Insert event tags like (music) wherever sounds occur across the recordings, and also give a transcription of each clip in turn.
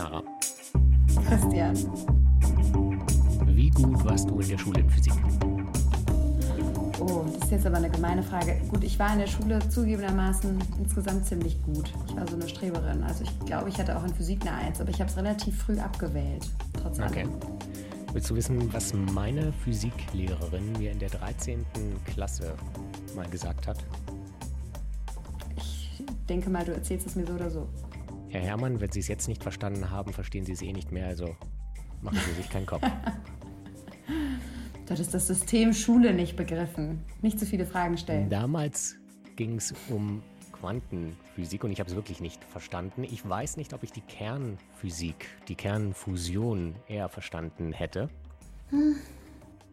Clara. Christian. Wie gut warst du in der Schule in Physik? Oh, das ist jetzt aber eine gemeine Frage. Gut, ich war in der Schule zugegebenermaßen insgesamt ziemlich gut. Ich war so eine Streberin. Also ich glaube, ich hatte auch in Physik eine Eins, aber ich habe es relativ früh abgewählt. Trotz Okay. Willst du wissen, was meine Physiklehrerin mir in der 13. Klasse mal gesagt hat? Ich denke mal, du erzählst es mir so oder so. Herr Herrmann, wenn Sie es jetzt nicht verstanden haben, verstehen Sie es eh nicht mehr, also machen Sie sich keinen Kopf. Du hattest das System Schule nicht begriffen. Nicht zu viele Fragen stellen. Damals ging es um Quantenphysik und ich habe es wirklich nicht verstanden. Ich weiß nicht, ob ich die Kernphysik, die Kernfusion eher verstanden hätte.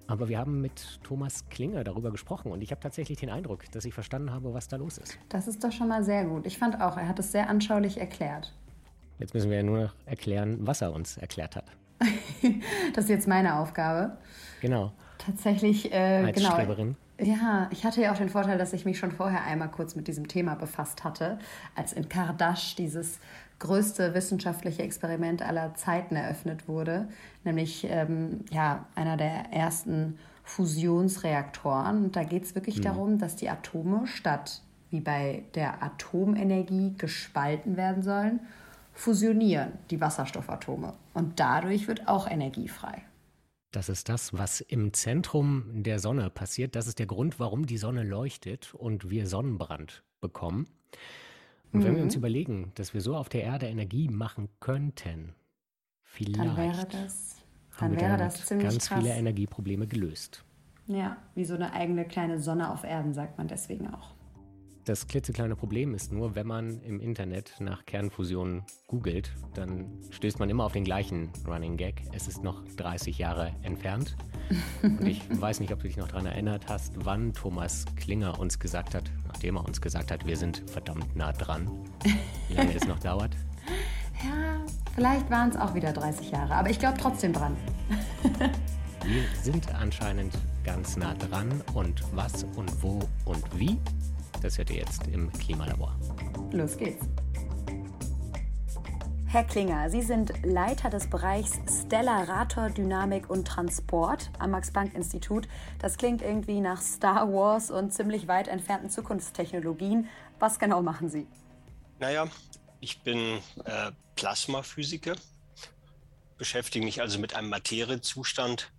Aber wir haben mit Thomas Klinger darüber gesprochen und ich habe tatsächlich den Eindruck, dass ich verstanden habe, was da los ist. Das ist doch schon mal sehr gut. Ich fand auch, er hat es sehr anschaulich erklärt. Jetzt müssen wir ja nur noch erklären, was er uns erklärt hat. (laughs) Das ist jetzt meine Aufgabe. Genau. Tatsächlich, äh, Als genau. Streberin. Ja, ich hatte ja auch den Vorteil, dass ich mich schon vorher einmal kurz mit diesem Thema befasst hatte, als in Kardash dieses größte wissenschaftliche Experiment aller Zeiten eröffnet wurde, nämlich ähm, ja, einer der ersten Fusionsreaktoren. Und da geht es wirklich darum, dass die Atome statt wie bei der Atomenergie gespalten werden sollen, fusionieren die Wasserstoffatome. Und dadurch wird auch Energie frei. Das ist das, was im Zentrum der Sonne passiert. Das ist der Grund, warum die Sonne leuchtet und wir Sonnenbrand bekommen. Und wenn wir uns überlegen, dass wir so auf der Erde Energie machen könnten, vielleicht Dann wäre das, haben dann wir wäre das ziemlich ganz krass. viele Energieprobleme gelöst. Ja, wie so eine eigene kleine Sonne auf Erden, sagt man deswegen auch. Das klitzekleine Problem ist nur, wenn man im Internet nach Kernfusion googelt, dann stößt man immer auf den gleichen Running Gag. Es ist noch 30 Jahre entfernt. Und ich (laughs) weiß nicht, ob du dich noch daran erinnert hast, wann Thomas Klinger uns gesagt hat, nachdem er uns gesagt hat, wir sind verdammt nah dran, wie lange es noch dauert. (laughs) Ja, vielleicht waren es auch wieder 30 Jahre, aber ich glaube trotzdem dran. (laughs) Wir sind anscheinend ganz nah dran und was und wo und wie, das hört ihr jetzt im Klimalabor. Los geht's. Herr Klinger, Sie sind Leiter des Bereichs Stellarator Dynamik und Transport am Max-Planck-Institut. Das klingt irgendwie nach Star Wars und ziemlich weit entfernten Zukunftstechnologien. Was genau machen Sie? Naja, ich bin äh, Plasmaphysiker, beschäftige mich also mit einem Materiezustand,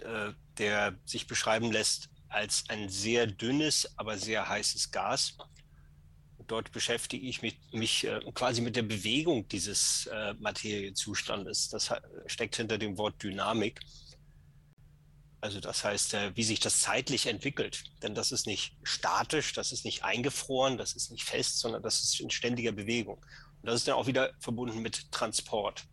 äh, der sich beschreiben lässt als ein sehr dünnes, aber sehr heißes Gas. Dort beschäftige ich mich, mich äh, quasi mit der Bewegung dieses äh, Materiezustandes. Das steckt hinter dem Wort Dynamik. Also das heißt, äh, wie sich das zeitlich entwickelt. Denn das ist nicht statisch, das ist nicht eingefroren, das ist nicht fest, sondern das ist in ständiger Bewegung. Und das ist dann auch wieder verbunden mit Transport,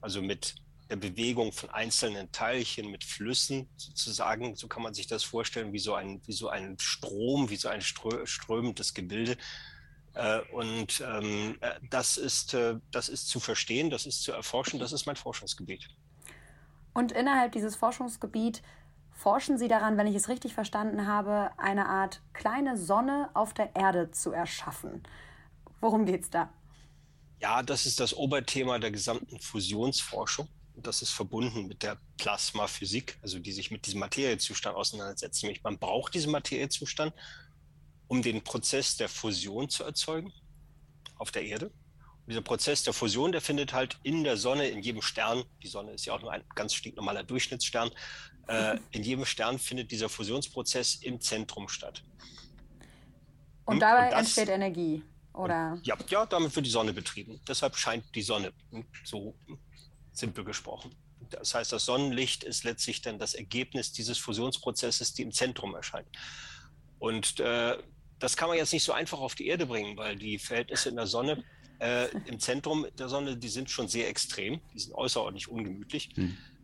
also mit der Bewegung von einzelnen Teilchen, mit Flüssen sozusagen. So kann man sich das vorstellen, wie so ein, wie so ein Strom, wie so ein strö strömendes Gebilde. Äh, Und ähm, äh, das, ist, äh, das ist zu verstehen, das ist zu erforschen, das ist mein Forschungsgebiet. Und innerhalb dieses Forschungsgebiet forschen Sie daran, wenn ich es richtig verstanden habe, eine Art kleine Sonne auf der Erde zu erschaffen. Worum geht's da? Ja, das ist das Oberthema der gesamten Fusionsforschung. Das ist verbunden mit der Plasmaphysik, also die sich mit diesem Materiezustand auseinandersetzt. Nämlich man braucht diesen Materiezustand, um den Prozess der Fusion zu erzeugen auf der Erde. Und dieser Prozess der Fusion, der findet halt in der Sonne, in jedem Stern, die Sonne ist ja auch nur ein ganz stinknormaler Durchschnittsstern, äh, (laughs) in jedem Stern findet dieser Fusionsprozess im Zentrum statt. Und Hm, dabei und das- entsteht Energie, oder? Ja, ja, damit wird die Sonne betrieben. Deshalb scheint die Sonne, hm, so simpel gesprochen. Das heißt, das Sonnenlicht ist letztlich dann das Ergebnis dieses Fusionsprozesses, die im Zentrum erscheint. Und äh, das kann man jetzt nicht so einfach auf die Erde bringen, weil die Verhältnisse in der Sonne, äh, im Zentrum der Sonne, die sind schon sehr extrem, die sind außerordentlich ungemütlich.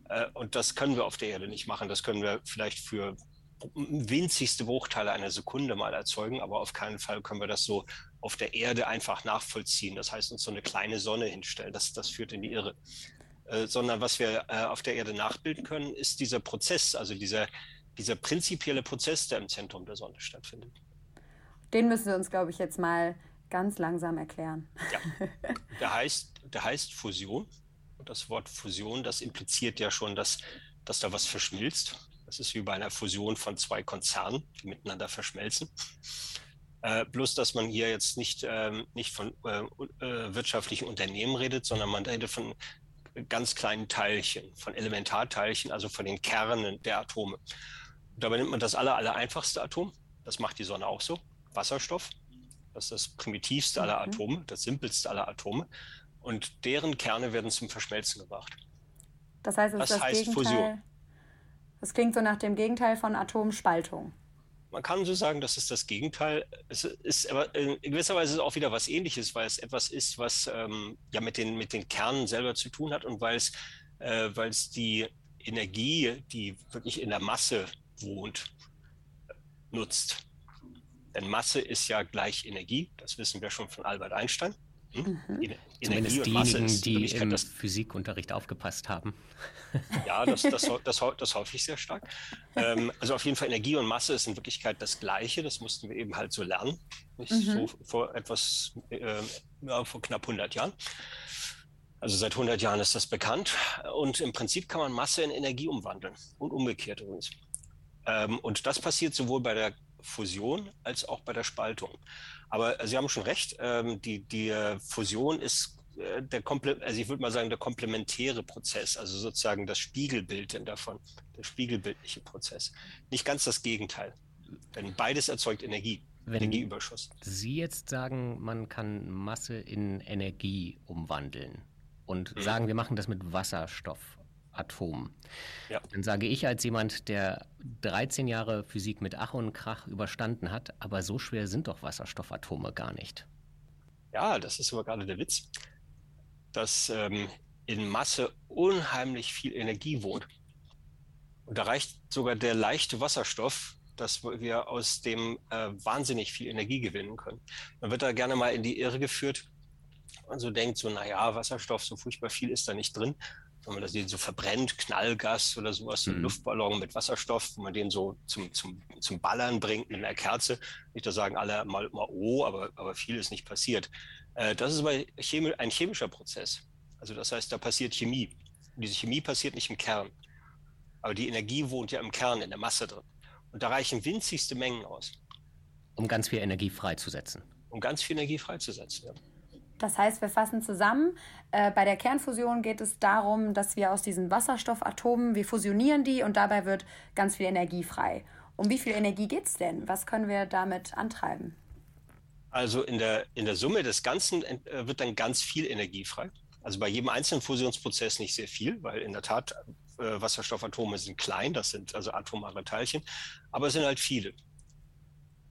Äh, und das können wir auf der Erde nicht machen. Das können wir vielleicht für winzigste Bruchteile einer Sekunde mal erzeugen, aber auf keinen Fall können wir das so auf der Erde einfach nachvollziehen. Das heißt, uns so eine kleine Sonne hinstellen, das, das führt in die Irre. Äh, sondern was wir äh, auf der Erde nachbilden können, ist dieser Prozess, also dieser, dieser prinzipielle Prozess, der im Zentrum der Sonne stattfindet. Den müssen Sie uns, glaube ich, jetzt mal ganz langsam erklären. Ja. (laughs) Der heißt, der heißt Fusion. Und das Wort Fusion, das impliziert ja schon, dass, dass da was verschmilzt. Das ist wie bei einer Fusion von zwei Konzernen, die miteinander verschmelzen. Äh, bloß, dass man hier jetzt nicht, ähm, nicht von äh, äh, wirtschaftlichen Unternehmen redet, sondern man redet von ganz kleinen Teilchen, von Elementarteilchen, also von den Kernen der Atome. Dabei nimmt man das aller, aller einfachste Atom. Das macht die Sonne auch so. Wasserstoff. Das ist das primitivste aller mhm. Atome, das simpelste aller Atome. Und deren Kerne werden zum Verschmelzen gebracht. Das heißt, es das ist das heißt Gegenteil. Fusion. Das klingt so nach dem Gegenteil von Atomspaltung. Man kann so sagen, das ist das Gegenteil. Es ist aber in gewisser Weise auch wieder was Ähnliches, weil es etwas ist, was ähm, ja mit den, mit den Kernen selber zu tun hat und weil es, äh, weil es die Energie, die wirklich in der Masse wohnt, nutzt. Denn Masse ist ja gleich Energie, das wissen wir schon von Albert Einstein. Hm? Mhm. Zumindest diejenigen, die im das, Physikunterricht aufgepasst haben. Ja, das, das, das, das hoffe ich sehr stark. Ähm, also auf jeden Fall Energie und Masse ist in Wirklichkeit das Gleiche. Das mussten wir eben halt so lernen. Mhm. So vor etwas, äh, ja, vor knapp 100 Jahren. Also seit 100 Jahren ist das bekannt. Und im Prinzip kann man Masse in Energie umwandeln und umgekehrt übrigens. Ähm, und das passiert sowohl bei der Fusion als auch bei der Spaltung. Aber Sie haben schon recht, ähm, die, die äh, Fusion ist äh, der Komple also ich würde mal sagen, der komplementäre Prozess, also sozusagen das Spiegelbild davon, der spiegelbildliche Prozess. Nicht ganz das Gegenteil. Denn beides erzeugt Energie, Wenn Energieüberschuss. Sie jetzt sagen, man kann Masse in Energie umwandeln und mhm. sagen, wir machen das mit Wasserstoff. Atom. Ja. Dann sage ich als jemand, der 13 Jahre Physik mit Ach und Krach überstanden hat, aber so schwer sind doch Wasserstoffatome gar nicht. Ja, das ist aber gerade der Witz, dass ähm, in Masse unheimlich viel Energie wohnt. Und da reicht sogar der leichte Wasserstoff, dass wir aus dem äh, wahnsinnig viel Energie gewinnen können. Man wird da gerne mal in die Irre geführt und so denkt, so, naja, Wasserstoff, so furchtbar viel ist da nicht drin wenn man das so verbrennt, Knallgas oder sowas, mhm. Luftballon mit Wasserstoff, wo man den so zum, zum, zum Ballern bringt mit einer Kerze. Nicht, da sagen alle mal, mal oh, aber, aber viel ist nicht passiert. Äh, das ist aber chemi ein chemischer Prozess. Also das heißt, da passiert Chemie. Und diese Chemie passiert nicht im Kern. Aber die Energie wohnt ja im Kern, in der Masse drin. Und da reichen winzigste Mengen aus. Um ganz viel Energie freizusetzen. Um ganz viel Energie freizusetzen, ja. Das heißt, wir fassen zusammen. Äh, bei der Kernfusion geht es darum, dass wir aus diesen Wasserstoffatomen, wir fusionieren die und dabei wird ganz viel Energie frei. Um wie viel Energie geht es denn? Was können wir damit antreiben? Also in der, in der Summe des Ganzen äh, wird dann ganz viel Energie frei. Also bei jedem einzelnen Fusionsprozess nicht sehr viel, weil in der Tat äh, Wasserstoffatome sind klein, das sind also atomare Teilchen, aber es sind halt viele.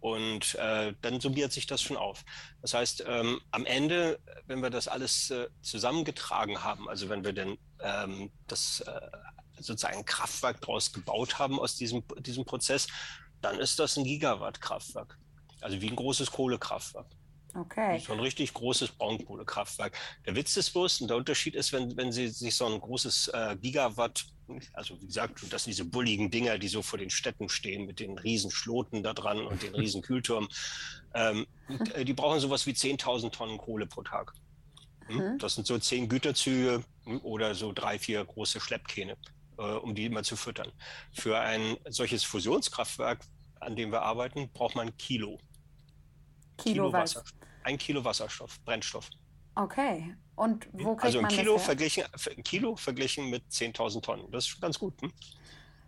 Und äh, dann summiert sich das schon auf. Das heißt, ähm, am Ende, wenn wir das alles äh, zusammengetragen haben, also wenn wir denn ähm, das äh, sozusagen Kraftwerk daraus gebaut haben aus diesem, diesem Prozess, dann ist das ein Gigawatt-Kraftwerk. Also wie ein großes Kohlekraftwerk. Okay. So ein richtig großes Braunkohlekraftwerk. Der Witz ist bloß, und der Unterschied ist, wenn, wenn Sie sich so ein großes äh, Gigawatt, also wie gesagt, das sind diese bulligen Dinger, die so vor den Städten stehen mit den riesen Schloten da dran und den (laughs) riesen Kühlturm, ähm, die brauchen sowas wie 10.000 Tonnen Kohle pro Tag. Hm? Das sind so zehn Güterzüge hm, oder so drei, vier große Schleppkähne, äh, um die immer zu füttern. Für ein solches Fusionskraftwerk, an dem wir arbeiten, braucht man Kilo. Kilo, Kilo Wasser, ein Kilo Wasserstoff, Brennstoff. Okay. Und wo kriegt also ein Kilo das verglichen, ein Kilo verglichen mit 10.000 Tonnen. Das ist schon ganz gut. Hm?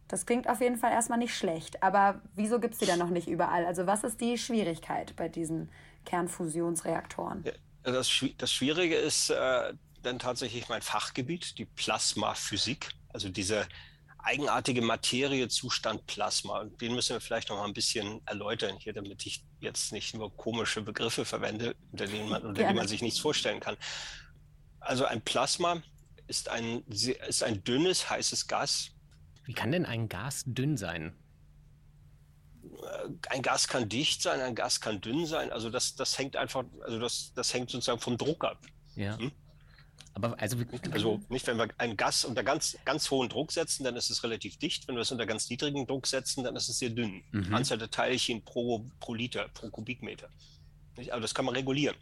Das klingt auf jeden Fall erstmal nicht schlecht. Aber wieso gibt es die dann noch nicht überall? Also was ist die Schwierigkeit bei diesen Kernfusionsreaktoren? Das, das Schwierige ist äh, dann tatsächlich mein Fachgebiet, die Plasmaphysik. Also diese eigenartige Materiezustand Plasma. Und den müssen wir vielleicht noch mal ein bisschen erläutern hier, damit ich jetzt nicht nur komische Begriffe verwende, unter denen man, unter denen man sich nichts vorstellen kann. Also ein Plasma ist ein, ist ein dünnes, heißes Gas. Wie kann denn ein Gas dünn sein? Äh, ein Gas kann dicht sein, ein Gas kann dünn sein. Also das, das hängt einfach, also das, das hängt sozusagen vom Druck ab. Ja. Hm? Aber also, also nicht, wenn wir ein Gas unter ganz, ganz hohen Druck setzen, dann ist es relativ dicht. Wenn wir es unter ganz niedrigen Druck setzen, dann ist es sehr dünn. Mhm. Anzahl der Teilchen pro, pro Liter, pro Kubikmeter. Aber das kann man regulieren.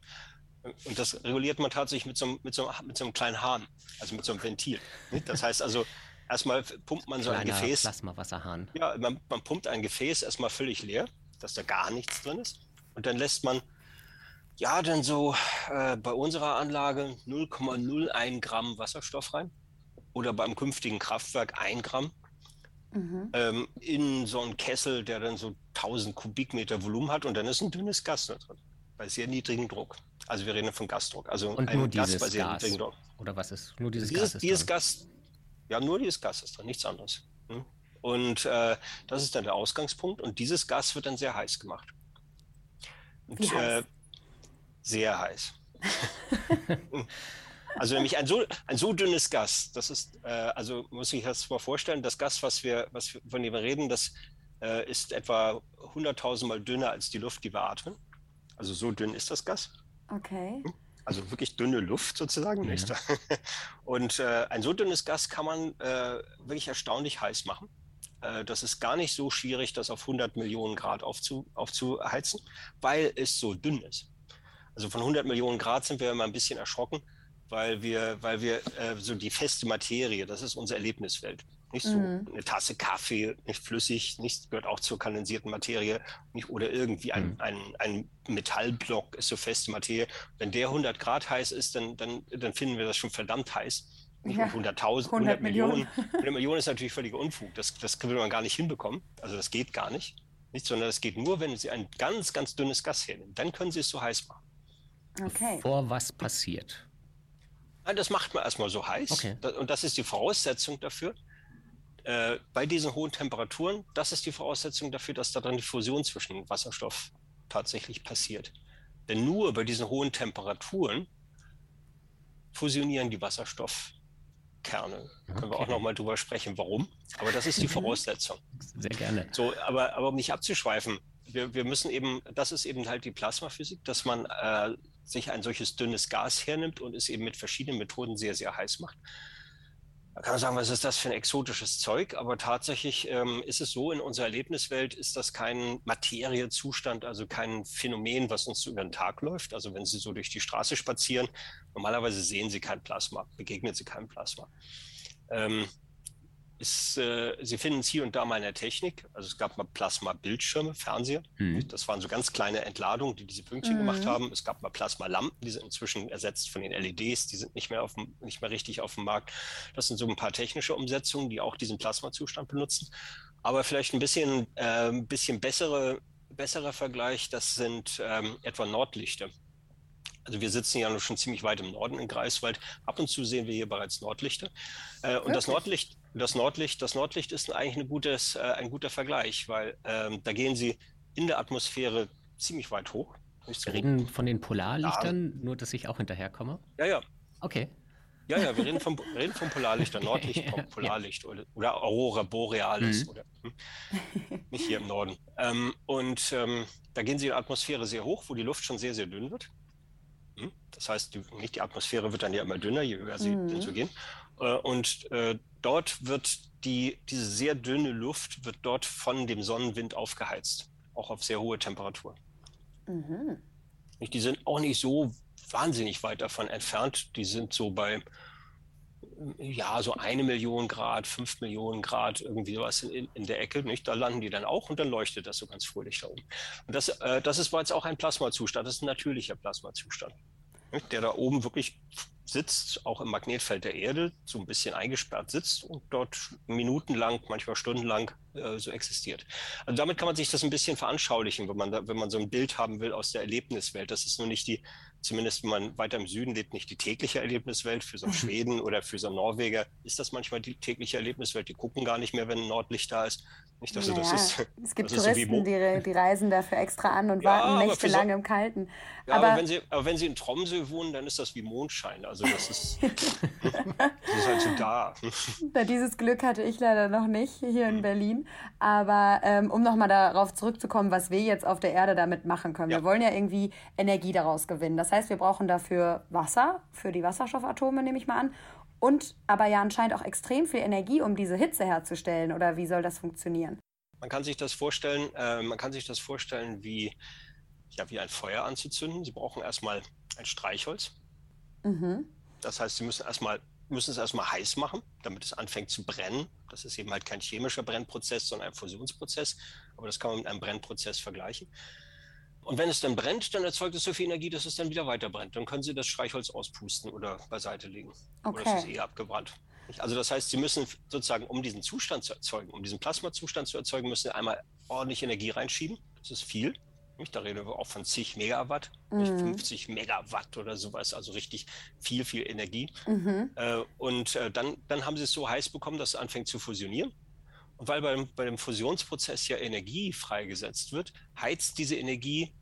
Und das reguliert man tatsächlich mit so, einem, mit, so, mit so einem kleinen Hahn, also mit so einem Ventil. Das heißt also, erstmal pumpt man so ein Gefäß. Plasmawasserhahn. Ja, man, man pumpt ein Gefäß erstmal völlig leer, dass da gar nichts drin ist. Und dann lässt man, ja, dann so äh, bei unserer Anlage 0,01 Gramm Wasserstoff rein. Oder beim künftigen Kraftwerk 1 Gramm. Mhm. Ähm, in so einen Kessel, der dann so 1000 Kubikmeter Volumen hat. Und dann ist ein dünnes Gas da drin. Bei sehr niedrigem Druck. Also wir reden von Gasdruck. Also und ein nur Gas dieses bei sehr Gas. niedrigem Druck. Oder was ist? Nur dieses, dieses Gas? dieses Gas. Ja, nur dieses Gas ist drin, nichts anderes. Hm? Und äh, das ist dann der Ausgangspunkt. Und dieses Gas wird dann sehr heiß gemacht. Und, Wie heiß? Äh, sehr heiß. (laughs) also nämlich ein so, ein so dünnes Gas, das ist, äh, also muss ich das mal vorstellen, das Gas, was wir, was wir, von dem wir reden, das äh, ist etwa 100.000 Mal dünner als die Luft, die wir atmen. Also so dünn ist das Gas. Okay. Also wirklich dünne Luft sozusagen. Ja. (laughs) Und äh, ein so dünnes Gas kann man äh, wirklich erstaunlich heiß machen. Äh, das ist gar nicht so schwierig, das auf 100 Millionen Grad aufzu, aufzuheizen, weil es so dünn ist. Also von 100 Millionen Grad sind wir immer ein bisschen erschrocken, weil wir, weil wir äh, so die feste Materie, das ist unsere Erlebniswelt. Nicht so mhm. eine Tasse Kaffee, nicht flüssig, nicht gehört auch zur kondensierten Materie, nicht, oder irgendwie ein, mhm. ein, ein Metallblock ist so feste Materie. Wenn der 100 Grad heiß ist, dann, dann, dann finden wir das schon verdammt heiß. Nicht ja. 100.000, 100 Millionen. 100 (laughs) Millionen ist natürlich völliger Unfug. Das, das will man gar nicht hinbekommen. Also das geht gar nicht. nicht. Sondern das geht nur, wenn Sie ein ganz, ganz dünnes Gas hernehmen. Dann können Sie es so heiß machen. Okay. Vor was passiert? Das macht man erstmal so heiß. Okay. Und das ist die Voraussetzung dafür, äh, bei diesen hohen Temperaturen, das ist die Voraussetzung dafür, dass da dann die Fusion zwischen Wasserstoff tatsächlich passiert. Denn nur bei diesen hohen Temperaturen fusionieren die Wasserstoffkerne. Okay. Können wir auch nochmal drüber sprechen, warum. Aber das ist die (laughs) Voraussetzung. Sehr gerne. So, aber, aber um nicht abzuschweifen, wir, wir müssen eben, das ist eben halt die Plasmaphysik, dass man äh, sich ein solches dünnes Gas hernimmt und es eben mit verschiedenen Methoden sehr, sehr heiß macht. Da kann man sagen, was ist das für ein exotisches Zeug? Aber tatsächlich ähm, ist es so, in unserer Erlebniswelt ist das kein Materiezustand, also kein Phänomen, was uns über den Tag läuft. Also wenn Sie so durch die Straße spazieren, normalerweise sehen Sie kein Plasma, begegnen Sie keinem Plasma. Ähm, ist, äh, Sie finden es hier und da mal in der Technik. Also es gab mal Plasma-Bildschirme, Fernseher. Mhm. Das waren so ganz kleine Entladungen, die diese Pünktchen mhm. gemacht haben. Es gab mal Plasma-Lampen, die sind inzwischen ersetzt von den LEDs. Die sind nicht mehr, auf dem, nicht mehr richtig auf dem Markt. Das sind so ein paar technische Umsetzungen, die auch diesen Plasmazustand benutzen. Aber vielleicht ein bisschen, äh, bisschen bessere, besserer Vergleich, das sind ähm, etwa Nordlichter. Also wir sitzen ja schon ziemlich weit im Norden in Greifswald. Ab und zu sehen wir hier bereits Nordlichter. Äh, und das Nordlicht, das Nordlicht, das Nordlicht ist eigentlich ein, gutes, äh, ein guter Vergleich, weil ähm, da gehen sie in der Atmosphäre ziemlich weit hoch. Wir reden von den Polarlichtern, ja. nur dass ich auch hinterherkomme? Ja, ja. Okay. Ja, ja, wir reden vom, reden vom Polarlichter, (laughs) Nordlicht Polarlicht ja. oder, oder, Aurora Borealis mhm. oder hm, nicht hier im Norden. Ähm, und ähm, da gehen sie in der Atmosphäre sehr hoch, wo die Luft schon sehr, sehr dünn wird. Hm? Das heißt, die, nicht die Atmosphäre wird dann ja immer dünner, je höher sie mhm. hinzugehen. Äh, und äh, dort wird die, diese sehr dünne Luft wird dort von dem Sonnenwind aufgeheizt, auch auf sehr hohe Temperaturen. Mhm. Die sind auch nicht so wahnsinnig weit davon entfernt. Die sind so bei ja, so eine Million Grad, fünf Millionen Grad, irgendwie sowas in, in, der Ecke, nicht? Da landen die dann auch und dann leuchtet das so ganz fröhlich da oben. Und das, äh, das ist jetzt auch ein Plasmazustand, das ist ein natürlicher Plasmazustand, nicht? der da oben wirklich sitzt, auch im Magnetfeld der Erde, so ein bisschen eingesperrt sitzt und dort minutenlang, manchmal stundenlang äh, so existiert. Also damit kann man sich das ein bisschen veranschaulichen, wenn man, da, wenn man so ein Bild haben will aus der Erlebniswelt. Das ist nur nicht die, zumindest wenn man weiter im Süden lebt, nicht die tägliche Erlebniswelt. Für so einen Schweden oder für so einen Norweger ist das manchmal die tägliche Erlebniswelt. Die gucken gar nicht mehr, wenn ein Nordlicht da ist. Nicht, dass naja, das ist, es gibt Touristen, so die, die, reisen dafür extra an und ja, warten nächtelang so, im Kalten. Ja, aber, aber, wenn sie, aber wenn sie in Tromsø wohnen, dann ist das wie Mondschein. Also das ist, (laughs) das ist halt so da. Dieses Glück hatte ich leider noch nicht hier in hm. Berlin. Aber ähm, um nochmal darauf zurückzukommen, was wir jetzt auf der Erde damit machen können. Ja. Wir wollen ja irgendwie Energie daraus gewinnen. Das heißt, wir brauchen dafür Wasser, für die Wasserstoffatome nehme ich mal an. Und aber ja anscheinend auch extrem viel Energie, um diese Hitze herzustellen. Oder wie soll das funktionieren? Man kann sich das vorstellen, äh, man kann sich das vorstellen wie, ja, wie ein Feuer anzuzünden. Sie brauchen erstmal ein Streichholz. Mhm. Das heißt, Sie müssen erstmal müssen es erstmal heiß machen, damit es anfängt zu brennen. Das ist eben halt kein chemischer Brennprozess, sondern ein Fusionsprozess. Aber das kann man mit einem Brennprozess vergleichen. Und wenn es dann brennt, dann erzeugt es so viel Energie, dass es dann wieder weiter brennt. Dann können Sie das Streichholz auspusten oder beiseite legen. Okay. Oder es ist eh abgebrannt. Also das heißt, Sie müssen sozusagen, um diesen Zustand zu erzeugen, um diesen Plasmazustand zu erzeugen, müssen Sie einmal ordentlich Energie reinschieben. Das ist viel. Da reden wir auch von zig Megawatt, mhm. 50 Megawatt oder sowas, also richtig viel, viel Energie. Mhm. Äh, und äh, dann, dann haben sie es so heiß bekommen, dass es anfängt zu fusionieren. Und weil beim, bei dem Fusionsprozess ja Energie freigesetzt wird, heizt diese Energie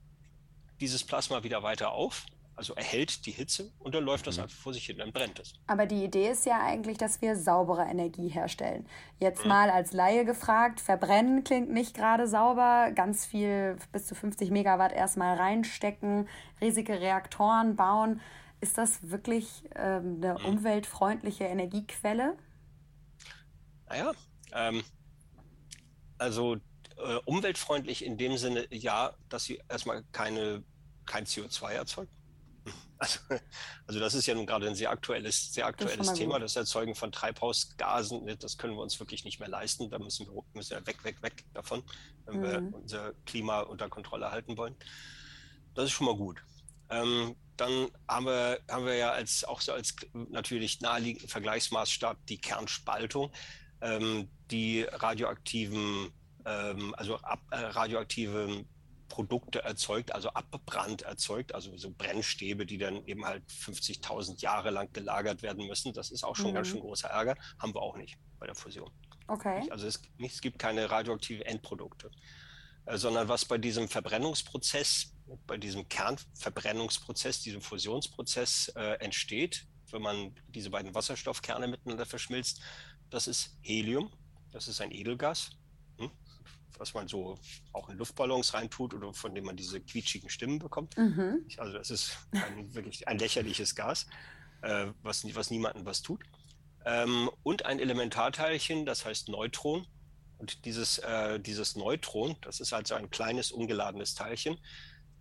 dieses Plasma wieder weiter auf also erhält die Hitze und dann läuft das mhm. einfach vor sich hin, dann brennt es. Aber die Idee ist ja eigentlich, dass wir saubere Energie herstellen. Jetzt mhm. mal als Laie gefragt, verbrennen klingt nicht gerade sauber, ganz viel bis zu 50 Megawatt erstmal reinstecken, riesige Reaktoren bauen. Ist das wirklich ähm, eine mhm. umweltfreundliche Energiequelle? Naja, ähm, also äh, umweltfreundlich in dem Sinne, ja, dass sie erstmal keine, kein CO2 erzeugt. Also, also das ist ja nun gerade ein sehr aktuelles, sehr aktuelles das Thema, das Erzeugen von Treibhausgasen. Ne, das können wir uns wirklich nicht mehr leisten. Da müssen wir, müssen wir weg, weg, weg davon, wenn mhm. wir unser Klima unter Kontrolle halten wollen. Das ist schon mal gut. Ähm, dann haben wir, haben wir ja als, auch so als natürlich naheliegenden Vergleichsmaßstab die Kernspaltung, ähm, die radioaktiven, ähm, also ab, äh, radioaktive Produkte erzeugt, also Abbrand erzeugt, also so Brennstäbe, die dann eben halt 50.000 Jahre lang gelagert werden müssen. Das ist auch schon mhm. ganz schön großer Ärger. Haben wir auch nicht bei der Fusion. Okay. Also es, es gibt keine radioaktiven Endprodukte, äh, sondern was bei diesem Verbrennungsprozess, bei diesem Kernverbrennungsprozess, diesem Fusionsprozess äh, entsteht, wenn man diese beiden Wasserstoffkerne miteinander verschmilzt, das ist Helium, das ist ein Edelgas was man so auch in Luftballons reintut oder von dem man diese quietschigen Stimmen bekommt. Mhm. Also das ist ein, (laughs) wirklich ein lächerliches Gas, äh, was, was niemandem was tut. Ähm, und ein Elementarteilchen, das heißt Neutron. Und dieses, äh, dieses Neutron, das ist also ein kleines ungeladenes Teilchen,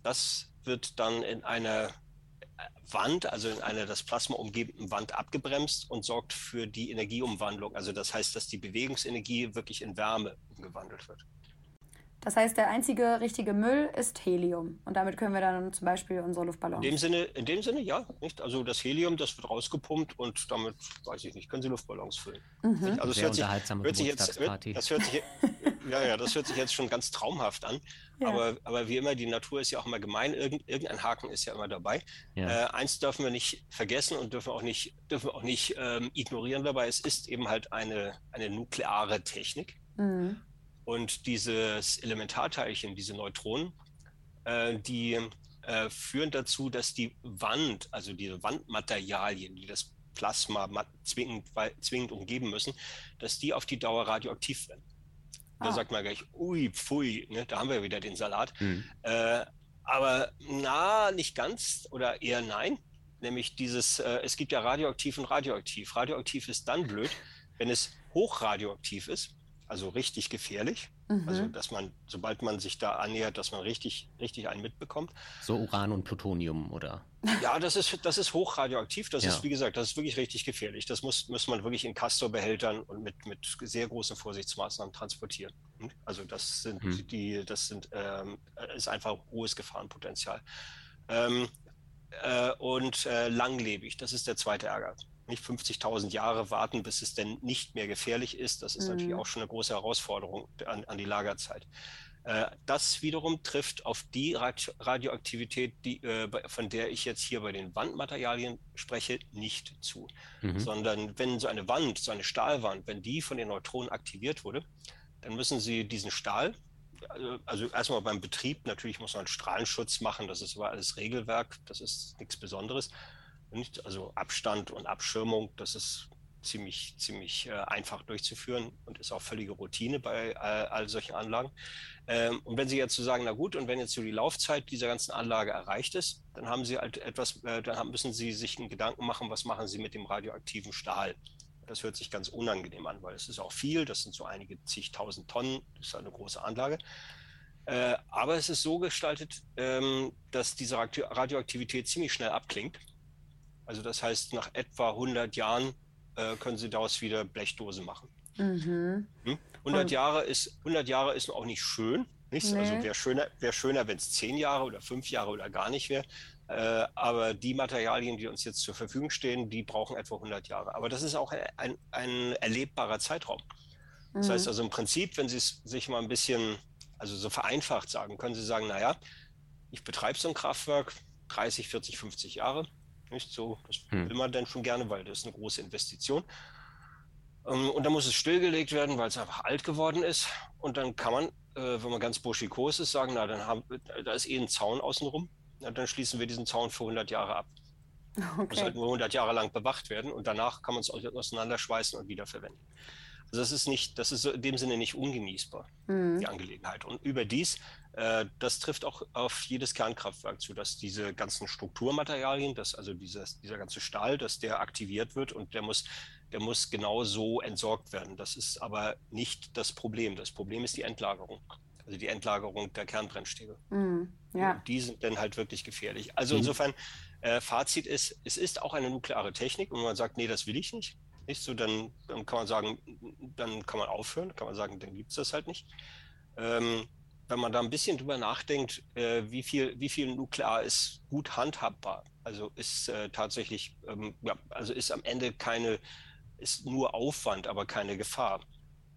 das wird dann in einer Wand, also in einer das Plasma umgebenden Wand abgebremst und sorgt für die Energieumwandlung. Also das heißt, dass die Bewegungsenergie wirklich in Wärme umgewandelt wird. Das heißt, der einzige richtige Müll ist Helium. Und damit können wir dann zum Beispiel unsere Luftballons. In dem Sinne, in dem Sinne ja. Nicht? Also das Helium, das wird rausgepumpt und damit, weiß ich nicht, können Sie Luftballons füllen. Mhm. Also Sehr hört sich, hört sich jetzt, das hört sich, (laughs) ja, ja, das hört sich jetzt schon ganz traumhaft an. Ja. Aber, aber wie immer, die Natur ist ja auch immer gemein. Irgend, irgendein Haken ist ja immer dabei. Ja. Äh, eins dürfen wir nicht vergessen und dürfen auch nicht, dürfen auch nicht ähm, ignorieren dabei. Es ist eben halt eine, eine nukleare Technik. Mhm. Und dieses Elementarteilchen, diese Neutronen, äh, die äh, führen dazu, dass die Wand, also diese Wandmaterialien, die das Plasma zwingend, zwingend umgeben müssen, dass die auf die Dauer radioaktiv werden. Ah. Da sagt man gleich, ui, pfui, ne, da haben wir wieder den Salat. Mhm. Äh, aber na, nicht ganz oder eher nein. Nämlich dieses, äh, es gibt ja radioaktiv und radioaktiv. Radioaktiv ist dann blöd, wenn es hochradioaktiv ist also richtig gefährlich. Mhm. Also dass man, sobald man sich da annähert, dass man richtig, richtig einen mitbekommt. So Uran und Plutonium, oder? Ja, das ist, das ist hochradioaktiv. Das ja. ist, wie gesagt, das ist wirklich richtig gefährlich. Das muss, muss man wirklich in Castor-Behältern und mit, mit sehr großen Vorsichtsmaßnahmen transportieren. Hm? Also das sind mhm. die, das sind, ähm, ist einfach hohes Gefahrenpotenzial. Ähm, äh, und äh, langlebig, das ist der zweite Ärger nicht 50.000 Jahre warten, bis es denn nicht mehr gefährlich ist. Das ist mhm. natürlich auch schon eine große Herausforderung an, an die Lagerzeit. Äh, das wiederum trifft auf die Radioaktivität, die, äh, von der ich jetzt hier bei den Wandmaterialien spreche, nicht zu. Mhm. Sondern wenn so eine Wand, so eine Stahlwand, wenn die von den Neutronen aktiviert wurde, dann müssen Sie diesen Stahl, also, also erstmal beim Betrieb, natürlich muss man Strahlenschutz machen, das ist aber alles Regelwerk, das ist nichts Besonderes. Nicht? Also Abstand und Abschirmung, das ist ziemlich, ziemlich äh, einfach durchzuführen und ist auch völlige Routine bei äh, all solchen Anlagen. Ähm, und wenn Sie jetzt so sagen, na gut, und wenn jetzt so die Laufzeit dieser ganzen Anlage erreicht ist, dann haben Sie halt etwas, äh, dann haben, müssen Sie sich einen Gedanken machen, was machen Sie mit dem radioaktiven Stahl. Das hört sich ganz unangenehm an, weil es ist auch viel, das sind so einige zigtausend Tonnen, das ist eine große Anlage. Äh, aber es ist so gestaltet, ähm, dass diese Radioaktivität ziemlich schnell abklingt. Also das heißt, nach etwa 100 Jahren äh, können Sie daraus wieder Blechdose machen. Mhm. Hm? 100, Jahre ist, 100 Jahre ist auch nicht schön. Nicht? Also nee. Also wäre schöner, wär schöner wenn es 10 Jahre oder 5 Jahre oder gar nicht wäre. Äh, aber die Materialien, die uns jetzt zur Verfügung stehen, die brauchen etwa 100 Jahre. Aber das ist auch ein, ein erlebbarer Zeitraum. Das mhm. heißt also im Prinzip, wenn Sie es sich mal ein bisschen, also so vereinfacht sagen, können Sie sagen, naja, ich betreibe so ein Kraftwerk 30, 40, 50 Jahre. Nicht so, das mhm. will man denn schon gerne, weil das ist eine große Investition. Ähm, und dann muss es stillgelegt werden, weil es einfach alt geworden ist. Und dann kann man, äh, wenn man ganz burschikos ist, sagen, na, dann haben, da ist eh ein Zaun außenrum. Na, dann schließen wir diesen Zaun für 100 Jahre ab. Okay. Muss halt nur 100 Jahre lang bewacht werden und danach kann man es auseinanderschweißen und wiederverwenden. Also das ist nicht, das ist in dem Sinne nicht ungenießbar, mhm. die Angelegenheit. Und überdies, das trifft auch auf jedes Kernkraftwerk zu, dass diese ganzen Strukturmaterialien, dass also dieses, dieser ganze Stahl, dass der aktiviert wird und der muss der muss genau so entsorgt werden. Das ist aber nicht das Problem. Das Problem ist die Endlagerung. Also die Endlagerung der Kernbrennstäbe. Mm, ja. Die sind dann halt wirklich gefährlich. Also mhm. insofern, äh, Fazit ist, es ist auch eine nukleare Technik und man sagt, nee, das will ich nicht. Nicht so, dann, dann kann man sagen, dann kann man aufhören, kann man sagen, dann gibt es das halt nicht. Ähm, wenn man da ein bisschen drüber nachdenkt, äh, wie, viel, wie viel Nuklear ist gut handhabbar, also ist äh, tatsächlich, ähm, ja, also ist am Ende keine ist nur Aufwand, aber keine Gefahr.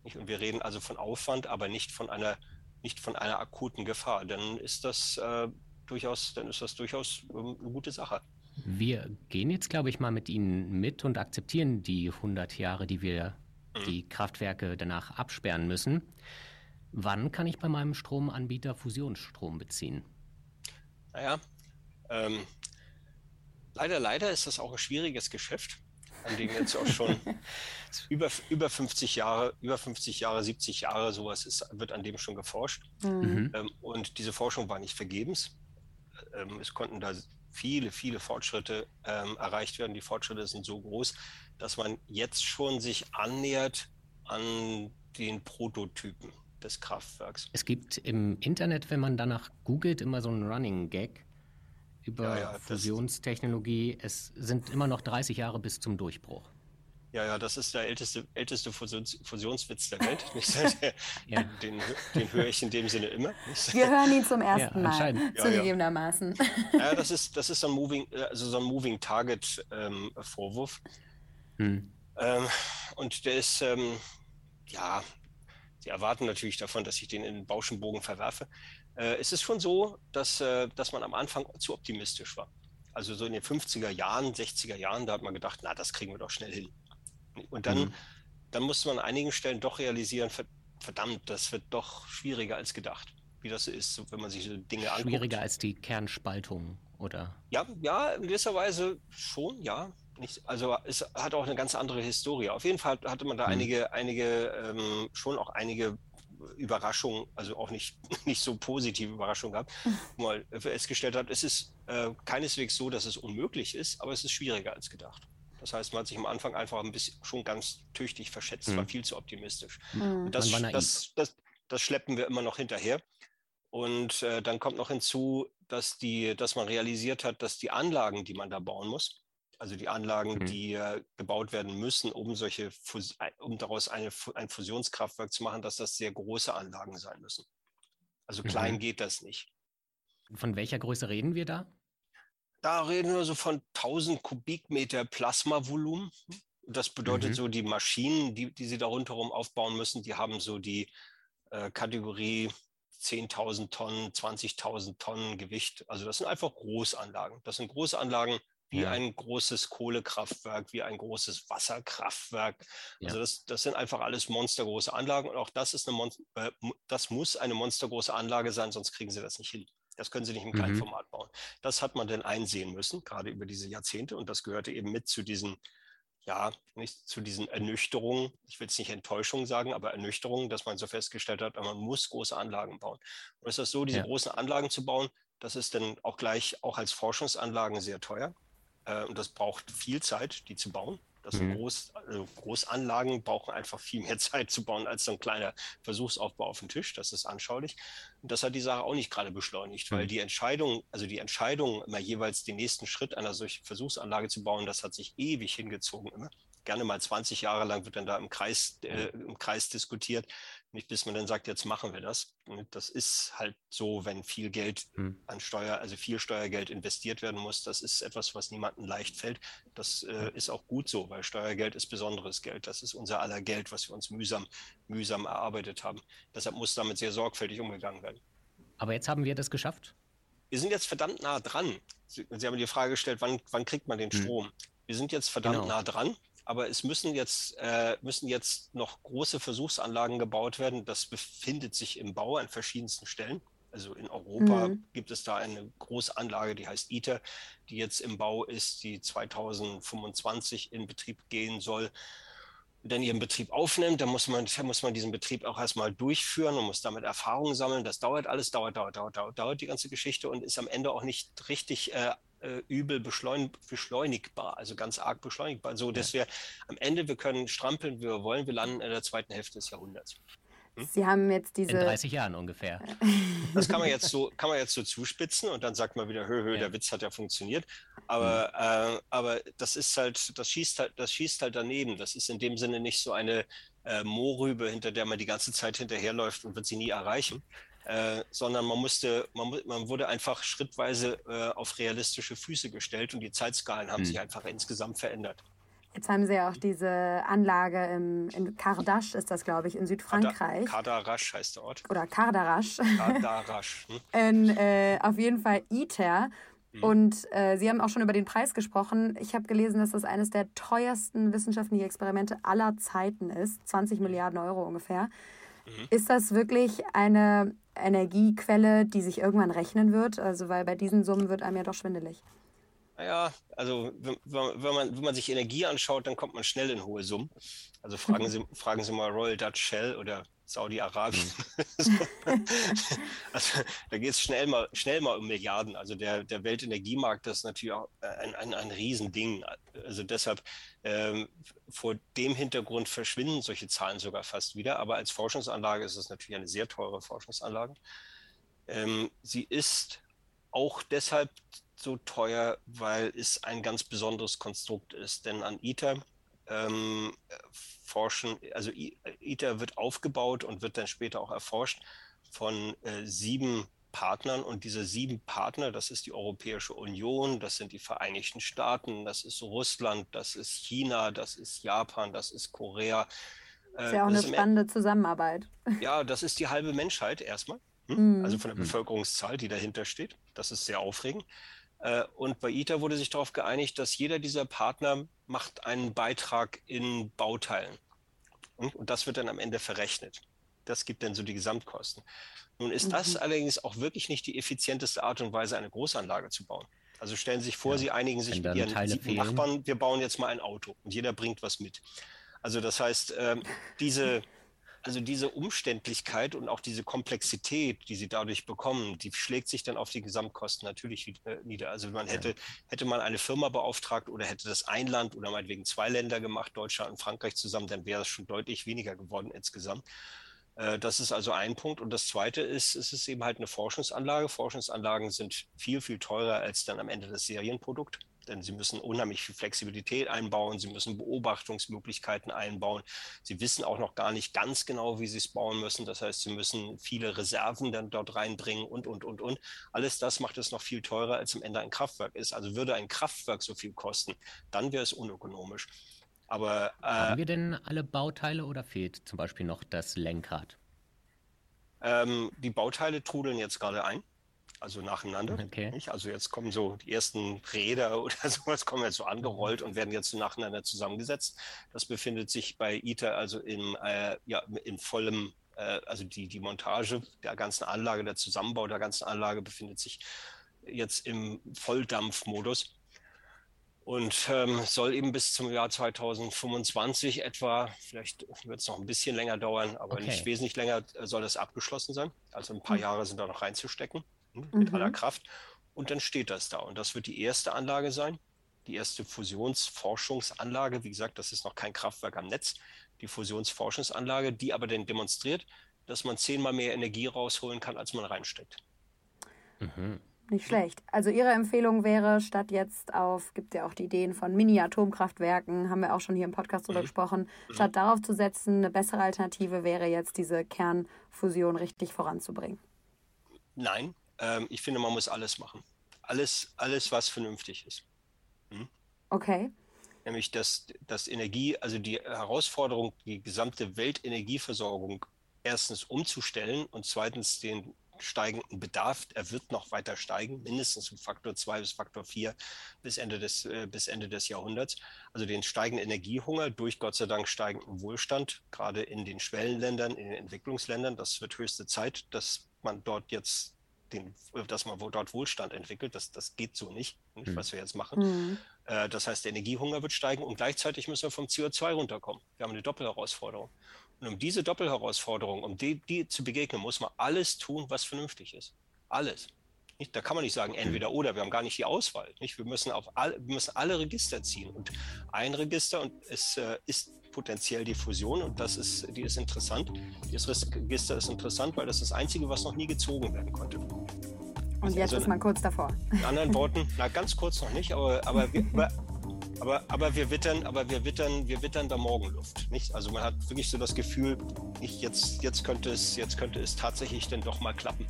Und wir reden also von Aufwand, aber nicht von einer, nicht von einer akuten Gefahr. Dann ist das äh, durchaus, dann ist das durchaus ähm, eine gute Sache. Wir gehen jetzt, glaube ich, mal mit Ihnen mit und akzeptieren die 100 Jahre, die wir mhm. die Kraftwerke danach absperren müssen. Wann kann ich bei meinem Stromanbieter Fusionsstrom beziehen? Naja, ähm, leider, leider ist das auch ein schwieriges Geschäft an dem jetzt auch schon (laughs) über, über 50 Jahre, über 50 Jahre, 70 Jahre sowas ist, wird an dem schon geforscht. Mhm. Ähm, und diese Forschung war nicht vergebens. Ähm, es konnten da viele, viele Fortschritte ähm, erreicht werden. Die Fortschritte sind so groß, dass man jetzt schon sich annähert an den Prototypen des Kraftwerks. Es gibt im Internet, wenn man danach googelt, immer so einen Running Gag über ja, ja, Fusionstechnologie. Es sind immer noch 30 Jahre bis zum Durchbruch. Ja, ja, das ist der älteste, älteste Fusions Fusionswitz der Welt. (laughs) ja. den, den, höre ich in dem Sinne immer. Wir hören ihn zum ersten Mal, zugegebenermaßen. Ja, das ist, das ist so ein Moving, also so ein Moving Target ähm, Vorwurf. Hm. Ähm, und der ist, ähm, ja, Sie erwarten natürlich davon, dass ich den in den Bauschenbogen verwerfe. Äh, es ist schon so, dass, äh, dass man am Anfang zu optimistisch war. Also so in den 50er Jahren, 60er Jahren, da hat man gedacht, na, das kriegen wir doch schnell hin. Und dann, mhm. dann musste man an einigen Stellen doch realisieren, verdammt, das wird doch schwieriger als gedacht, wie das ist, wenn man sich so Dinge anguckt. Schwieriger als die Kernspaltung, oder? Ja, ja, in gewisser Weise schon, ja. Nicht, also es hat auch eine ganz andere Historie. Auf jeden Fall hatte man da mhm. einige, einige, ähm, schon auch einige Überraschung, also auch nicht, (laughs) nicht so positive Überraschung gehabt, (laughs) wo man festgestellt hat, es ist äh, keineswegs so, dass es unmöglich ist, aber es ist schwieriger als gedacht. Das heißt, man hat sich am Anfang einfach ein bisschen schon ganz tüchtig verschätzt, mhm. war viel zu optimistisch. Mhm. Das, das, das, das, schleppen wir immer noch hinterher. Und äh, dann kommt noch hinzu, dass, die, dass man realisiert hat, dass die Anlagen, die man da bauen muss, also die Anlagen, mhm. die äh, gebaut werden müssen, um solche, um daraus eine, ein Fusionskraftwerk zu machen, dass das sehr große Anlagen sein müssen. Also klein mhm. geht das nicht. Von welcher Größe reden wir da? Da reden wir so von 1000 Kubikmeter Plasmavolumen. Das bedeutet mhm. so, die Maschinen, die, die sie da rundherum aufbauen müssen, die haben so die äh, Kategorie 10.000 Tonnen, 20.000 Tonnen Gewicht. Also das sind einfach Großanlagen. Das sind große Anlagen, wie ja. ein großes Kohlekraftwerk, wie ein großes Wasserkraftwerk. Ja. Also das, das sind einfach alles monstergroße Anlagen und auch das ist eine Mon äh, das muss eine monstergroße Anlage sein, sonst kriegen sie das nicht hin. Das können sie nicht im mhm. Format bauen. Das hat man denn einsehen müssen, gerade über diese Jahrzehnte und das gehörte eben mit zu diesen ja, nicht zu diesen Ernüchterungen, ich will es nicht Enttäuschung sagen, aber Ernüchterungen, dass man so festgestellt hat, man muss große Anlagen bauen. Und ist das so, diese ja. großen Anlagen zu bauen, das ist dann auch gleich auch als Forschungsanlagen sehr teuer. Äh, und das braucht viel Zeit, die zu bauen. Das mhm. Groß, also Großanlagen brauchen einfach viel mehr (laughs) Zeit zu bauen als so ein kleiner Versuchsaufbau auf dem Tisch. Das ist anschaulich. Und das hat die Sache auch nicht gerade beschleunigt, mhm. weil die Entscheidung, also die Entscheidung, immer jeweils den nächsten Schritt einer solchen Versuchsanlage zu bauen, das hat sich ewig hingezogen immer gerne mal 20 Jahre lang wird dann da im Kreis, äh, im Kreis diskutiert, nicht bis man dann sagt, jetzt machen wir das. Das ist halt so, wenn viel Geld hm. an Steuer, also viel Steuergeld investiert werden muss. Das ist etwas, was niemandem leicht fällt. Das äh, ist auch gut so, weil Steuergeld ist besonderes Geld. Das ist unser aller Geld, was wir uns mühsam, mühsam erarbeitet haben. Deshalb muss damit sehr sorgfältig umgegangen werden. Aber jetzt haben wir das geschafft. Wir sind jetzt verdammt nah dran. Sie, Sie haben die Frage gestellt, wann, wann kriegt man den hm. Strom? Wir sind jetzt verdammt genau. nah dran aber es müssen jetzt, äh, müssen jetzt noch große Versuchsanlagen gebaut werden. Das befindet sich im Bau an verschiedensten Stellen. Also in Europa mhm. gibt es da eine Großanlage, die heißt ITER, die jetzt im Bau ist, die 2025 in Betrieb gehen soll. Wenn ihren Betrieb aufnimmt, dann muss man, muss man diesen Betrieb auch erstmal durchführen und muss damit Erfahrungen sammeln. Das dauert alles, dauert, dauert, dauert, dauert, dauert die ganze Geschichte und ist am Ende auch nicht richtig äh, äh, übel beschleun beschleunigbar, also ganz arg beschleunigbar, so dass ja. wir am Ende, wir können strampeln, wie wir wollen, wir landen in der zweiten Hälfte des Jahrhunderts. Hm? Sie haben jetzt diese. In 30 Jahren ungefähr. (laughs) Das kann man jetzt so, kann man jetzt so zuspitzen und dann sagt man wieder, hö, hö, ja. der Witz hat ja funktioniert. Aber, mhm. äh, aber das ist halt, das schießt halt, das schießt halt daneben. Das ist in dem Sinne nicht so eine äh, Mohrrübe, hinter der man die ganze Zeit hinterherläuft und wird sie nie erreichen, äh, sondern man musste, man, man wurde einfach schrittweise äh, auf realistische Füße gestellt und die Zeitskalen haben mhm. sich einfach insgesamt verändert. Jetzt haben Sie ja auch diese Anlage im, in Kardasch, ist das, glaube ich, in Südfrankreich. Kardarasch heißt der Ort. Oder Kardarasch. Kardarasch. Hm? (laughs) in, äh, auf jeden Fall ITER. Mhm. Und äh, Sie haben auch schon über den Preis gesprochen. Ich habe gelesen, dass das eines der teuersten wissenschaftlichen Experimente aller Zeiten ist. 20 Milliarden Euro ungefähr. Mhm. Ist das wirklich eine Energiequelle, die sich irgendwann rechnen wird? Also, weil bei diesen Summen wird einem ja doch schwindelig. Naja, also wenn, wenn, man, wenn man sich Energie anschaut, dann kommt man schnell in hohe Summen. Also fragen Sie, fragen Sie mal Royal Dutch Shell oder Saudi-Arabien. (laughs) Mhm. also da geht es schnell mal, schnell mal um Milliarden. Also der, der Weltenergiemarkt ist natürlich auch ein, ein, ein Riesending. Also deshalb ähm, vor dem Hintergrund verschwinden solche Zahlen sogar fast wieder. Aber als Forschungsanlage ist es natürlich eine sehr teure Forschungsanlage. Ähm, sie ist auch deshalb so teuer, weil es ein ganz besonderes Konstrukt ist. Denn an ITER ähm, forschen, also ITER wird aufgebaut und wird dann später auch erforscht von äh, sieben Partnern und diese sieben Partner, das ist die Europäische Union, das sind die Vereinigten Staaten, das ist Russland, das ist China, das ist Japan, das ist Korea. Das ist ja auch eine spannende Zusammenarbeit. (laughs) Ja, das ist die halbe Menschheit erstmal. Hm? Mhm. Also von der Bevölkerungszahl, die dahinter steht. Das ist sehr aufregend. Äh, und bei ITER wurde sich darauf geeinigt, dass jeder dieser Partner macht einen Beitrag in Bauteilen. Und das wird dann am Ende verrechnet. Das gibt dann so die Gesamtkosten. Nun ist mhm. das allerdings auch wirklich nicht die effizienteste Art und Weise, eine Großanlage zu bauen. Also stellen Sie sich vor, ja, Sie einigen sich mit Ihren Nachbarn, wir bauen jetzt mal ein Auto und jeder bringt was mit. Also das heißt, äh, diese, also diese Umständlichkeit und auch diese Komplexität, die sie dadurch bekommen, die schlägt sich dann auf die Gesamtkosten natürlich äh, nieder. Also man hätte, hätte man eine Firma beauftragt oder hätte das ein Land oder meinetwegen zwei Länder gemacht, Deutschland und Frankreich zusammen, dann wäre es schon deutlich weniger geworden insgesamt. Äh, das ist also ein Punkt. Und das zweite ist, es ist eben halt eine Forschungsanlage. Forschungsanlagen sind viel, viel teurer als dann am Ende das Serienprodukt denn sie müssen unheimlich viel Flexibilität einbauen, sie müssen Beobachtungsmöglichkeiten einbauen. Sie wissen auch noch gar nicht ganz genau, wie sie es bauen müssen. Das heißt, sie müssen viele Reserven dann dort reinbringen und, und, und, und. Alles das macht es noch viel teurer, als am Ende ein Kraftwerk ist. Also würde ein Kraftwerk so viel kosten, dann wäre es unökonomisch. Aber, äh, Haben wir denn alle Bauteile oder fehlt zum Beispiel noch das Lenkrad? Ähm, die Bauteile trudeln jetzt gerade ein also nacheinander. Okay. Also jetzt kommen so die ersten Räder (laughs) oder sowas kommen jetzt so angerollt und werden jetzt so nacheinander zusammengesetzt. Das befindet sich bei ITER also in, äh, ja, in vollem, äh, also die, die Montage der ganzen Anlage, der Zusammenbau der ganzen Anlage befindet sich jetzt im Volldampfmodus und ähm, soll eben bis zum Jahr 2025 etwa, vielleicht wird es noch ein bisschen länger dauern, aber okay. nicht wesentlich länger, äh, soll das abgeschlossen sein. Also ein paar mhm. Jahre sind da noch reinzustecken mit mhm. aller Kraft. Und dann steht das da. Und das wird die erste Anlage sein. die erste Fusionsforschungsanlage. Wie gesagt, das ist noch kein Kraftwerk am Netz, die Fusionsforschungsanlage, die aber dann demonstriert, dass man zehnmal mehr Energie rausholen kann, als man reinsteckt. Mhm. Nicht schlecht. Also Ihre Empfehlung wäre, statt jetzt auf, gibt ja auch die Ideen von Mini-Atomkraftwerken, haben wir auch schon hier im Podcast drüber mhm. gesprochen, mhm. statt darauf zu setzen, eine bessere Alternative wäre jetzt diese Kernfusion richtig voranzubringen. Nein, ähm, ich finde, man muss alles machen. Alles, alles was vernünftig ist. Mhm. Okay. Nämlich, dass, dass Energie, also die Herausforderung, die gesamte Weltenergieversorgung erstens umzustellen und zweitens den steigenden Bedarf, er wird noch weiter steigen, mindestens um Faktor 2 bis Faktor 4 bis Ende des, äh, bis Ende des Jahrhunderts. Also den steigenden Energiehunger durch Gott sei Dank steigenden Wohlstand, gerade in den Schwellenländern, in den Entwicklungsländern. Das wird höchste Zeit, dass man dort jetzt den, dass man dort Wohlstand entwickelt. Das, das geht so nicht, nicht mhm. was wir jetzt machen. Mhm. Äh, das heißt, der Energiehunger wird steigen und gleichzeitig müssen wir vom CO2 runterkommen. Wir haben eine Doppelherausforderung. Und um diese Doppelherausforderung, um die, die zu begegnen, muss man alles tun, was vernünftig ist. Alles. Nicht? Da kann man nicht sagen, entweder oder, wir haben gar nicht die Auswahl. Nicht? Wir, müssen auf all, wir müssen alle Register ziehen. Und ein Register und es äh, ist potenziell die Fusion und das ist, die ist interessant. Dieses Register ist interessant, weil das ist das Einzige, was noch nie gezogen werden konnte. Und jetzt also, ist man kurz davor. In anderen (laughs) Worten, na ganz kurz noch nicht, aber, aber wir, (laughs) aber, aber wir wittern, aber wir wittern, wir wittern da Morgenluft. Nicht? Also man hat wirklich so das Gefühl, nicht jetzt, jetzt könnte es, jetzt könnte es tatsächlich dann doch mal klappen.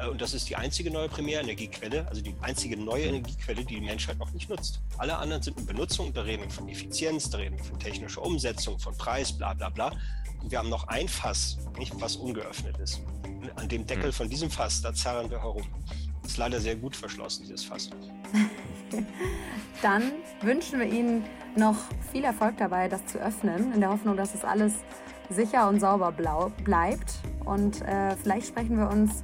Äh, und das ist die einzige neue Primärenergiequelle, also die einzige neue Energiequelle, die die Menschheit noch nicht nutzt. Alle anderen sind in Benutzung, da reden wir von Effizienz, da reden wir von technischer Umsetzung, von Preis, bla bla bla. Und wir haben noch ein Fass, nicht, was ungeöffnet ist. An dem Deckel hm. von diesem Fass, da zerren wir herum. Das ist leider sehr gut verschlossen, dieses Fass. (laughs) Dann wünschen wir Ihnen noch viel Erfolg dabei, das zu öffnen, in der Hoffnung, dass es alles sicher und sauber bleibt. Und äh, vielleicht sprechen wir uns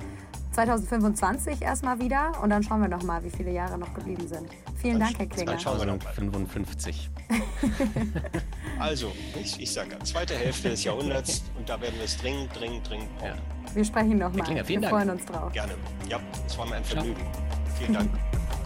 2025 erstmal wieder und dann schauen wir nochmal, wie viele Jahre noch geblieben sind. Vielen Dank, Herr Klinger. Dann schauen wir noch 55. (laughs) also, ich, ich sage, zweite Hälfte des Jahrhunderts und da werden wir es dringend, dringend, dringend brauchen. Ja. Wir sprechen nochmal. Wir Dank. freuen uns drauf. Gerne. Ja, es war mir ein Vergnügen. Ciao. Vielen Dank. (laughs)